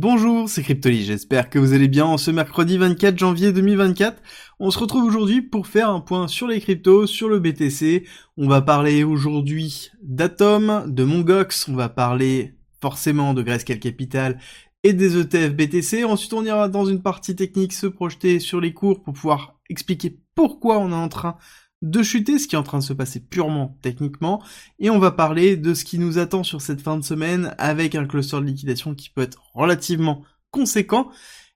Bonjour, c'est Cryptoly, j'espère que vous allez bien en ce mercredi 24 janvier 2024. On se retrouve aujourd'hui pour faire un point sur les cryptos, sur le BTC. On va parler aujourd'hui d'Atom, de Mongox, on va parler forcément de Grayscale Capital et des ETF BTC. Ensuite, on ira dans une partie technique se projeter sur les cours pour pouvoir expliquer pourquoi on est en train de chuter, ce qui est en train de se passer purement techniquement, et on va parler de ce qui nous attend sur cette fin de semaine avec un cluster de liquidation qui peut être relativement conséquent.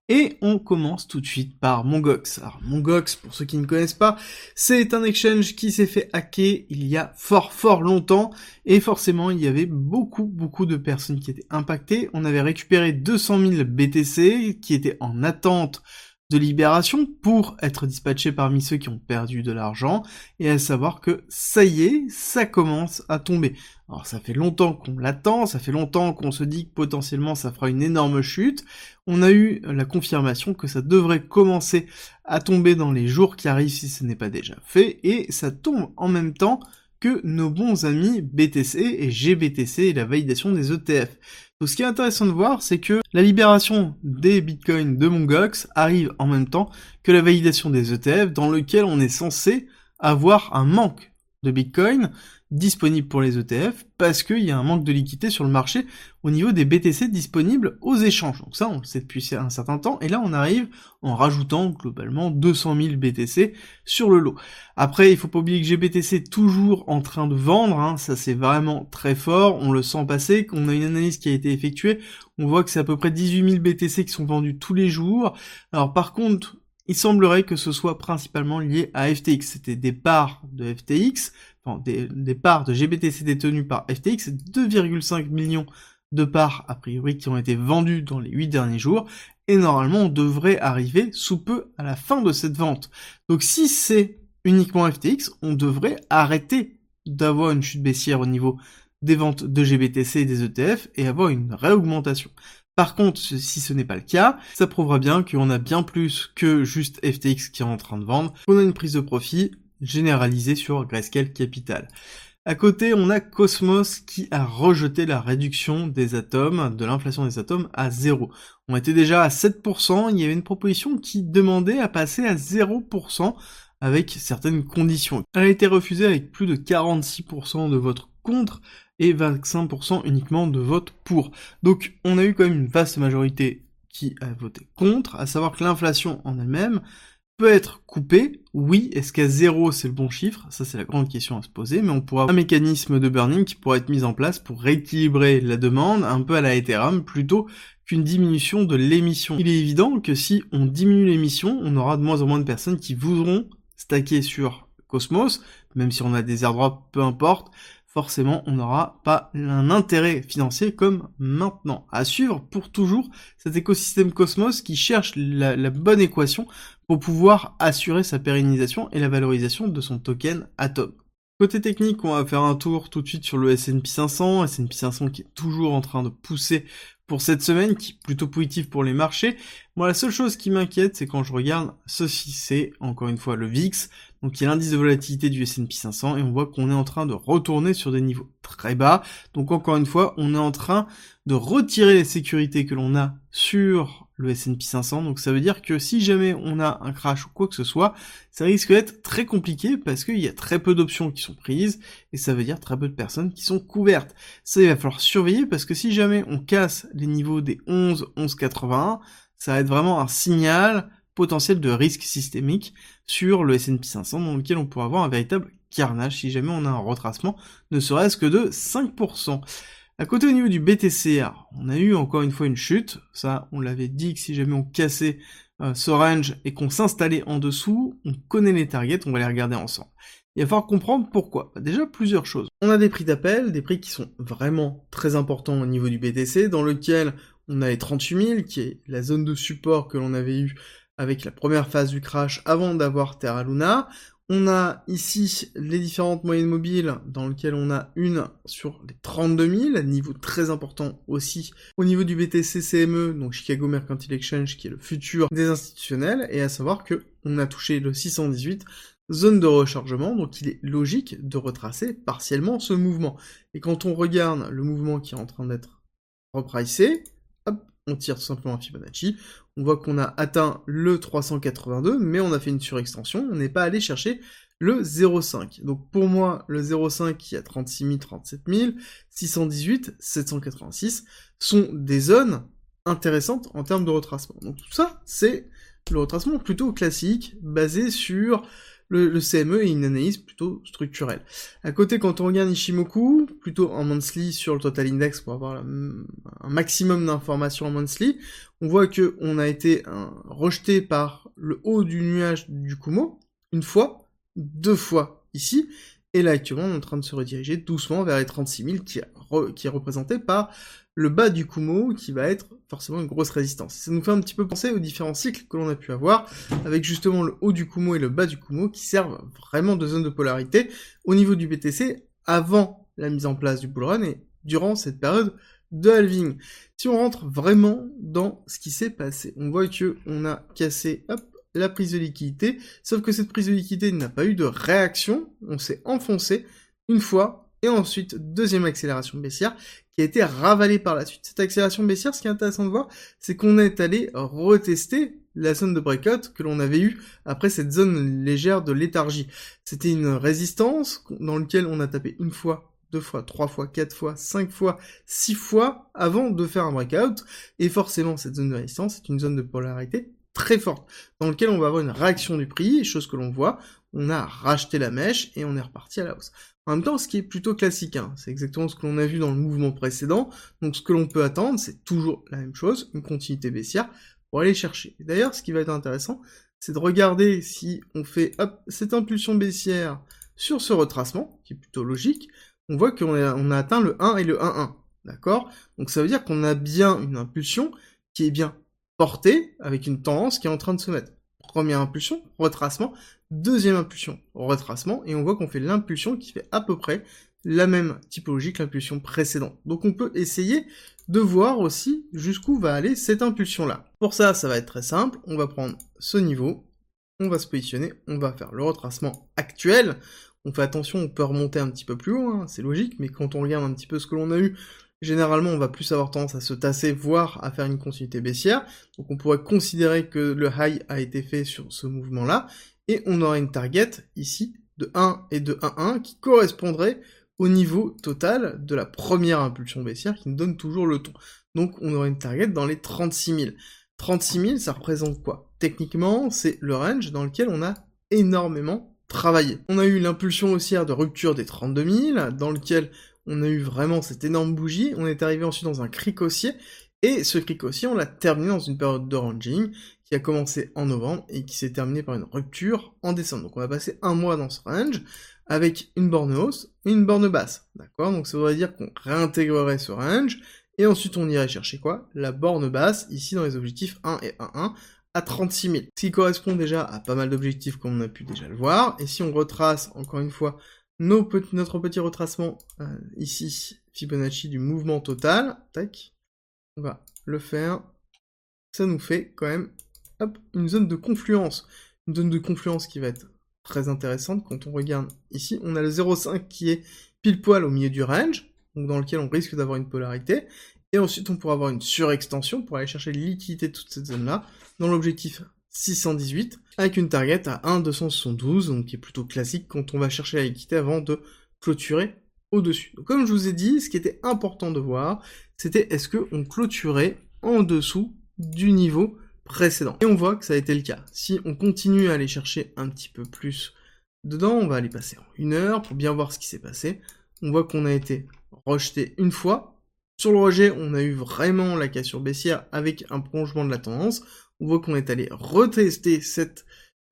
Et on commence tout de suite par Mongox. Alors Mongox, pour ceux qui ne connaissent pas, c'est un exchange qui s'est fait hacker il y a fort fort longtemps et forcément il y avait beaucoup beaucoup de personnes qui étaient impactées. On avait récupéré 200 000 BTC qui étaient en attente de libération pour être dispatché parmi ceux qui ont perdu de l'argent, et à savoir que ça y est, ça commence à tomber. Alors ça fait longtemps qu'on l'attend, ça fait longtemps qu'on se dit que potentiellement ça fera une énorme chute. On a eu la confirmation que ça devrait commencer à tomber dans les jours qui arrivent si ce n'est pas déjà fait, et ça tombe en même temps que nos bons amis BTC et GBTC et la validation des ETF. Donc ce qui est intéressant de voir, c'est que la libération des bitcoins de Mongox arrive en même temps que la validation des ETF dans lequel on est censé avoir un manque de bitcoin disponible pour les ETF parce qu'il y a un manque de liquidité sur le marché au niveau des BTC disponibles aux échanges. Donc ça, on le sait depuis un certain temps. Et là, on arrive en rajoutant globalement 200 000 BTC sur le lot. Après, il faut pas oublier que GBTC est toujours en train de vendre. Hein. Ça, c'est vraiment très fort. On le sent passer. On a une analyse qui a été effectuée. On voit que c'est à peu près 18 000 BTC qui sont vendus tous les jours. Alors par contre, il semblerait que ce soit principalement lié à FTX. C'était des parts de FTX des, parts de GBTC détenues par FTX, 2,5 millions de parts a priori qui ont été vendues dans les 8 derniers jours, et normalement on devrait arriver sous peu à la fin de cette vente. Donc si c'est uniquement FTX, on devrait arrêter d'avoir une chute baissière au niveau des ventes de GBTC et des ETF et avoir une réaugmentation. Par contre, si ce n'est pas le cas, ça prouvera bien qu'on a bien plus que juste FTX qui est en train de vendre, qu'on a une prise de profit généralisé sur Grayscale Capital. À côté, on a Cosmos qui a rejeté la réduction des atomes, de l'inflation des atomes à zéro. On était déjà à 7%, il y avait une proposition qui demandait à passer à 0% avec certaines conditions. Elle a été refusée avec plus de 46% de votes contre et 25% uniquement de votes pour. Donc on a eu quand même une vaste majorité qui a voté contre, à savoir que l'inflation en elle-même peut être coupé, oui, est-ce qu'à zéro c'est le bon chiffre? Ça c'est la grande question à se poser, mais on pourra avoir un mécanisme de burning qui pourrait être mis en place pour rééquilibrer la demande, un peu à la Ethereum, plutôt qu'une diminution de l'émission. Il est évident que si on diminue l'émission, on aura de moins en moins de personnes qui voudront stacker sur Cosmos, même si on a des airdrops, peu importe, forcément on n'aura pas un intérêt financier comme maintenant. À suivre pour toujours cet écosystème Cosmos qui cherche la, bonne équation pour pouvoir assurer sa pérennisation et la valorisation de son token Atom. Côté technique, on va faire un tour tout de suite sur le S&P 500, S&P 500 qui est toujours en train de pousser pour cette semaine, qui est plutôt positif pour les marchés. Moi, la seule chose qui m'inquiète, c'est quand je regarde ceci, c'est encore une fois le VIX, donc y a l'indice de volatilité du S&P 500 et on voit qu'on est en train de retourner sur des niveaux très bas. Donc encore une fois, on est en train de retirer les sécurités que l'on a sur le S&P 500. Donc ça veut dire que si jamais on a un crash ou quoi que ce soit, ça risque d'être très compliqué parce qu'il y a très peu d'options qui sont prises et ça veut dire très peu de personnes qui sont couvertes. Ça il va falloir surveiller parce que si jamais on casse les niveaux des 11, 11,81, ça va être vraiment un signal potentiel de risque systémique sur le S&P 500 dans lequel on pourrait avoir un véritable carnage si jamais on a un retracement ne serait-ce que de 5%. À côté au niveau du BTC, on a eu encore une fois une chute, ça on l'avait dit que si jamais on cassait euh, ce range et qu'on s'installait en dessous, on connaît les targets, on va les regarder ensemble. Il va falloir comprendre pourquoi. Bah, déjà plusieurs choses. On a des prix d'appel, des prix qui sont vraiment très importants au niveau du BTC, dans lequel on a les 38 000, qui est la zone de support que l'on avait eu avec la première phase du crash avant d'avoir Terra Luna. On a ici les différentes moyennes mobiles dans lesquelles on a une sur les 32 000, niveau très important aussi au niveau du BTC CME, donc Chicago Mercantile Exchange qui est le futur des institutionnels, et à savoir que on a touché le 618 zone de rechargement, donc il est logique de retracer partiellement ce mouvement. Et quand on regarde le mouvement qui est en train d'être repricé, on tire tout simplement un Fibonacci, on voit qu'on a atteint le 382, mais on a fait une surextension, on n'est pas allé chercher le 0,5. Donc pour moi, le 0,5 qui a 36 000, 37 000, 618, 786 sont des zones intéressantes en termes de retracement. Donc tout ça, c'est le retracement plutôt classique, basé sur le, CME et une analyse plutôt structurelle. À côté, quand on regarde Ishimoku, plutôt en monthly sur le total index pour avoir un maximum d'informations en monthly, on voit que on a été rejeté par le haut du nuage du Kumo une fois, deux fois ici, et là actuellement on est en train de se rediriger doucement vers les 36 000 qui, qui est représenté par le bas du Kumo qui va être forcément une grosse résistance. Ça nous fait un petit peu penser aux différents cycles que l'on a pu avoir, avec justement le haut du Kumo et le bas du Kumo qui servent vraiment de zone de polarité au niveau du BTC avant la mise en place du bull run et durant cette période de halving. Si on rentre vraiment dans ce qui s'est passé, on voit que on a cassé la prise de liquidité, sauf que cette prise de liquidité n'a pas eu de réaction, on s'est enfoncé une fois et ensuite deuxième accélération baissière qui a été ravalée par la suite. Cette accélération baissière, ce qui est intéressant de voir, c'est qu'on est allé retester la zone de breakout que l'on avait eue après cette zone légère de léthargie. C'était une résistance dans laquelle on a tapé une fois, deux fois, trois fois, quatre fois, cinq fois, six fois avant de faire un breakout. Et forcément, cette zone de résistance est une zone de polarité très forte, dans laquelle on va avoir une réaction du prix, chose que l'on voit, on a racheté la mèche et on est reparti à la hausse. En même temps, ce qui est plutôt classique, hein, c'est exactement ce que l'on a vu dans le mouvement précédent, donc ce que l'on peut attendre, c'est toujours la même chose, une continuité baissière, pour aller chercher. D'ailleurs, ce qui va être intéressant, c'est de regarder si on fait hop, cette impulsion baissière sur ce retracement, qui est plutôt logique, on voit qu'on a, on a atteint le 1 et le 1-1, d'accord? Donc ça veut dire qu'on a bien une impulsion qui est bien portée, avec une tendance qui est en train de se mettre. Première impulsion, retracement, Deuxième impulsion, retracement, et on voit qu'on fait l'impulsion qui fait à peu près la même typologie que l'impulsion précédente. Donc on peut essayer de voir aussi jusqu'où va aller cette impulsion-là. Pour ça, ça va être très simple, on va prendre ce niveau, on va se positionner, on va faire le retracement actuel, on fait attention, on peut remonter un petit peu plus haut, hein, c'est logique, mais quand on regarde un petit peu ce que l'on a eu, généralement on va plus avoir tendance à se tasser, voire à faire une continuité baissière, donc on pourrait considérer que le high a été fait sur ce mouvement-là, et on aura une target ici de 1 et de 1-1 qui correspondrait au niveau total de la première impulsion baissière qui nous donne toujours le ton. Donc on aura une target dans les 36 000. 36 000, ça représente quoi? Techniquement, c'est le range dans lequel on a énormément travaillé. On a eu l'impulsion haussière de rupture des 32 000, dans lequel on a eu vraiment cette énorme bougie. On est arrivé ensuite dans un cric haussier, et ce cric haussier, on l'a terminé dans une période de ranging qui a commencé en novembre et qui s'est terminé par une rupture en décembre. Donc on va passer un mois dans ce range avec une borne hausse et une borne basse. D'accord? Donc ça voudrait dire qu'on réintégrerait ce range et ensuite on irait chercher quoi? La borne basse, ici dans les objectifs 1 et 1-1, à 36 000. Ce qui correspond déjà à pas mal d'objectifs comme on a pu déjà le voir. Et si on retrace encore une fois notre petit retracement euh, ici, Fibonacci du mouvement total, tac, on va le faire. Ça nous fait quand même une zone de confluence. Une zone de confluence qui va être très intéressante. Quand on regarde ici, on a le 0,5 qui est pile poil au milieu du range, donc dans lequel on risque d'avoir une polarité. Et ensuite, on pourra avoir une surextension pour aller chercher la liquidité de toute cette zone-là, dans l'objectif 618, avec une target à 1,272, donc qui est plutôt classique quand on va chercher la liquidité avant de clôturer au-dessus. Comme je vous ai dit, ce qui était important de voir, c'était est-ce qu'on clôturait en dessous du niveau précédent. Et on voit que ça a été le cas. Si on continue à aller chercher un petit peu plus dedans, on va aller passer en une heure pour bien voir ce qui s'est passé. On voit qu'on a été rejeté une fois. Sur le rejet, on a eu vraiment la cassure baissière avec un prolongement de la tendance. On voit qu'on est allé retester cette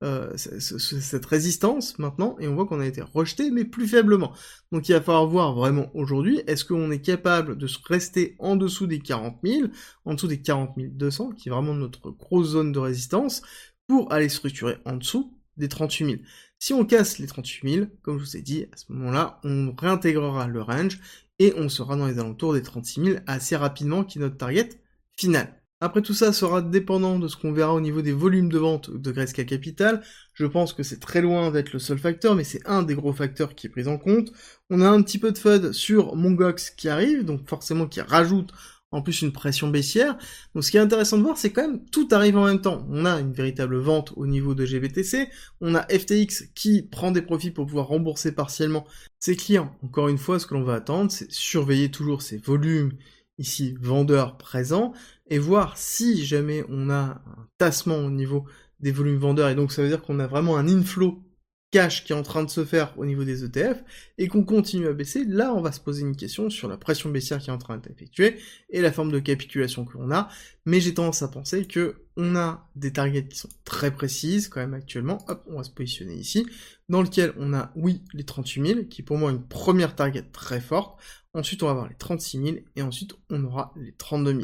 euh, cette résistance maintenant, et on voit qu'on a été rejeté, mais plus faiblement. Donc il va falloir voir vraiment aujourd'hui, est-ce qu'on est capable de rester en dessous des 40 000, en dessous des 40 200, qui est vraiment notre grosse zone de résistance, pour aller structurer en dessous des 38 000. Si on casse les 38 000, comme je vous ai dit, à ce moment-là, on réintégrera le range, et on sera dans les alentours des 36 000 assez rapidement, qui est notre target final. Après tout ça sera dépendant de ce qu'on verra au niveau des volumes de vente de Grayscale Capital. Je pense que c'est très loin d'être le seul facteur, mais c'est un des gros facteurs qui est pris en compte. On a un petit peu de FUD sur Mongox qui arrive, donc forcément qui rajoute en plus une pression baissière. Donc ce qui est intéressant de voir, c'est quand même tout arrive en même temps. On a une véritable vente au niveau de GBTC, on a FTX qui prend des profits pour pouvoir rembourser partiellement ses clients. Encore une fois, ce que l'on va attendre, c'est surveiller toujours ces volumes ici vendeurs présents et voir si jamais on a un tassement au niveau des volumes vendeurs et donc ça veut dire qu'on a vraiment un inflow cash qui est en train de se faire au niveau des ETF et qu'on continue à baisser, là on va se poser une question sur la pression baissière qui est en train d'être effectuée et la forme de capitulation que l'on a. Mais j'ai tendance à penser que on a des targets qui sont très précises quand même actuellement. Hop, on va se positionner ici, dans lequel on a oui les 38 000 qui est pour moi une première target très forte. Ensuite on va avoir les 36 000 et ensuite on aura les 32 000.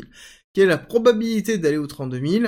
Quelle est la probabilité d'aller aux 32 000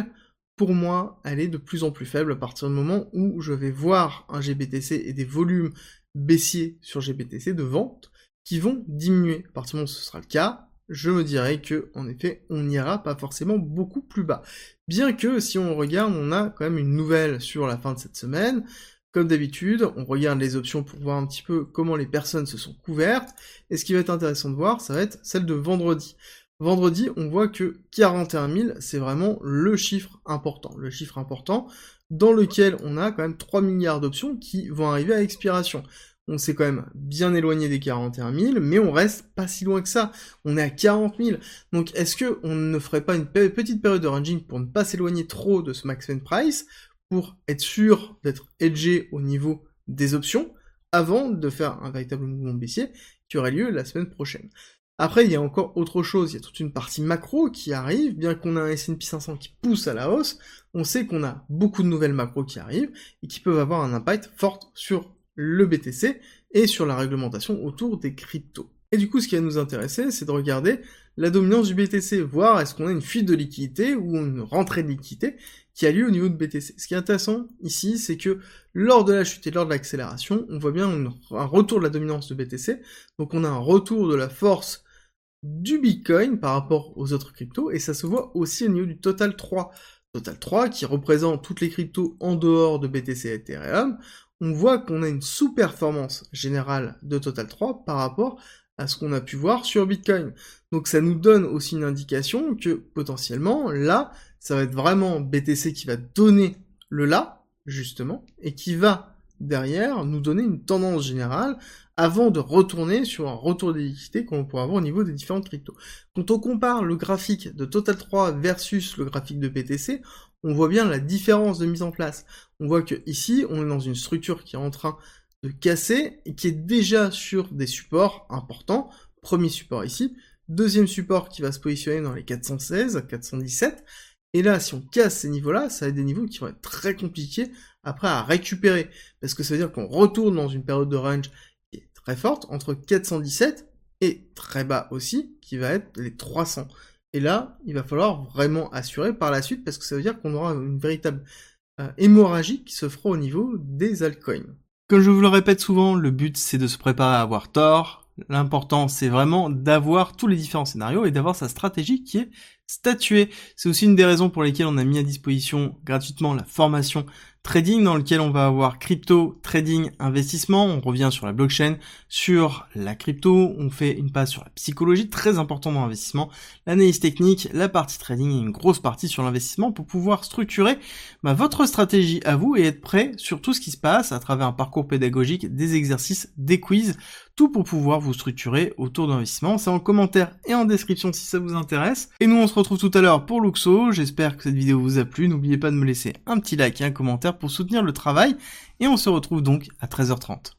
pour moi, elle est de plus en plus faible à partir du moment où je vais voir un GBTC et des volumes baissiers sur GBTC de vente qui vont diminuer. À partir du moment où ce sera le cas, je me dirais que, en effet, on n'ira pas forcément beaucoup plus bas. Bien que, si on regarde, on a quand même une nouvelle sur la fin de cette semaine. Comme d'habitude, on regarde les options pour voir un petit peu comment les personnes se sont couvertes. Et ce qui va être intéressant de voir, ça va être celle de vendredi. Vendredi, on voit que 41 000, c'est vraiment le chiffre important. Le chiffre important dans lequel on a quand même 3 milliards d'options qui vont arriver à expiration. On s'est quand même bien éloigné des 41 000, mais on reste pas si loin que ça. On est à 40 000. Donc est-ce que on ne ferait pas une petite période de ranging pour ne pas s'éloigner trop de ce max price, pour être sûr d'être edgé au niveau des options, avant de faire un véritable mouvement baissier qui aurait lieu la semaine prochaine? Après, il y a encore autre chose, il y a toute une partie macro qui arrive, bien qu'on ait un S&P 500 qui pousse à la hausse, on sait qu'on a beaucoup de nouvelles macros qui arrivent et qui peuvent avoir un impact fort sur le BTC et sur la réglementation autour des cryptos. Et du coup, ce qui va nous intéresser, c'est de regarder la dominance du BTC, voir est-ce qu'on a une fuite de liquidité ou une rentrée de liquidité qui a lieu au niveau de BTC. Ce qui est intéressant ici, c'est que lors de la chute et lors de l'accélération, on voit bien un retour de la dominance de BTC. Donc on a un retour de la force du Bitcoin par rapport aux autres cryptos, et ça se voit aussi au niveau du Total 3. Total 3 qui représente toutes les cryptos en dehors de BTC et Ethereum, on voit qu'on a une sous-performance générale de Total 3 par rapport à ce qu'on a pu voir sur Bitcoin. Donc ça nous donne aussi une indication que potentiellement, là, ça va être vraiment BTC qui va donner le là, justement, et qui va derrière nous donner une tendance générale avant de retourner sur un retour liquidités qu'on pourrait avoir au niveau des différentes cryptos. Quand on compare le graphique de Total 3 versus le graphique de BTC, on voit bien la différence de mise en place. On voit que ici, on est dans une structure qui est en train de casser et qui est déjà sur des supports importants. Premier support ici, deuxième support qui va se positionner dans les 416, 417. Et là, si on casse ces niveaux-là, ça va être des niveaux qui vont être très compliqués après à récupérer. Parce que ça veut dire qu'on retourne dans une période de range très forte, entre 417 et très bas aussi, qui va être les 300. Et là, il va falloir vraiment assurer par la suite, parce que ça veut dire qu'on aura une véritable euh, hémorragie qui se fera au niveau des altcoins. Comme je vous le répète souvent, le but c'est de se préparer à avoir tort. L'important c'est vraiment d'avoir tous les différents scénarios et d'avoir sa stratégie qui est statuée. C'est aussi une des raisons pour lesquelles on a mis à disposition gratuitement la formation trading dans lequel on va avoir crypto, trading, investissement. On revient sur la blockchain, sur la crypto. On fait une passe sur la psychologie, très important dans l'investissement, l'analyse technique, la partie trading et une grosse partie sur l'investissement pour pouvoir structurer bah, votre stratégie à vous et être prêt sur tout ce qui se passe à travers un parcours pédagogique, des exercices, des quiz, tout pour pouvoir vous structurer autour d'investissement. C'est en commentaire et en description si ça vous intéresse. Et nous on se retrouve tout à l'heure pour Luxo. J'espère que cette vidéo vous a plu. N'oubliez pas de me laisser un petit like et un commentaire pour soutenir le travail. Et on se retrouve donc à 13h30.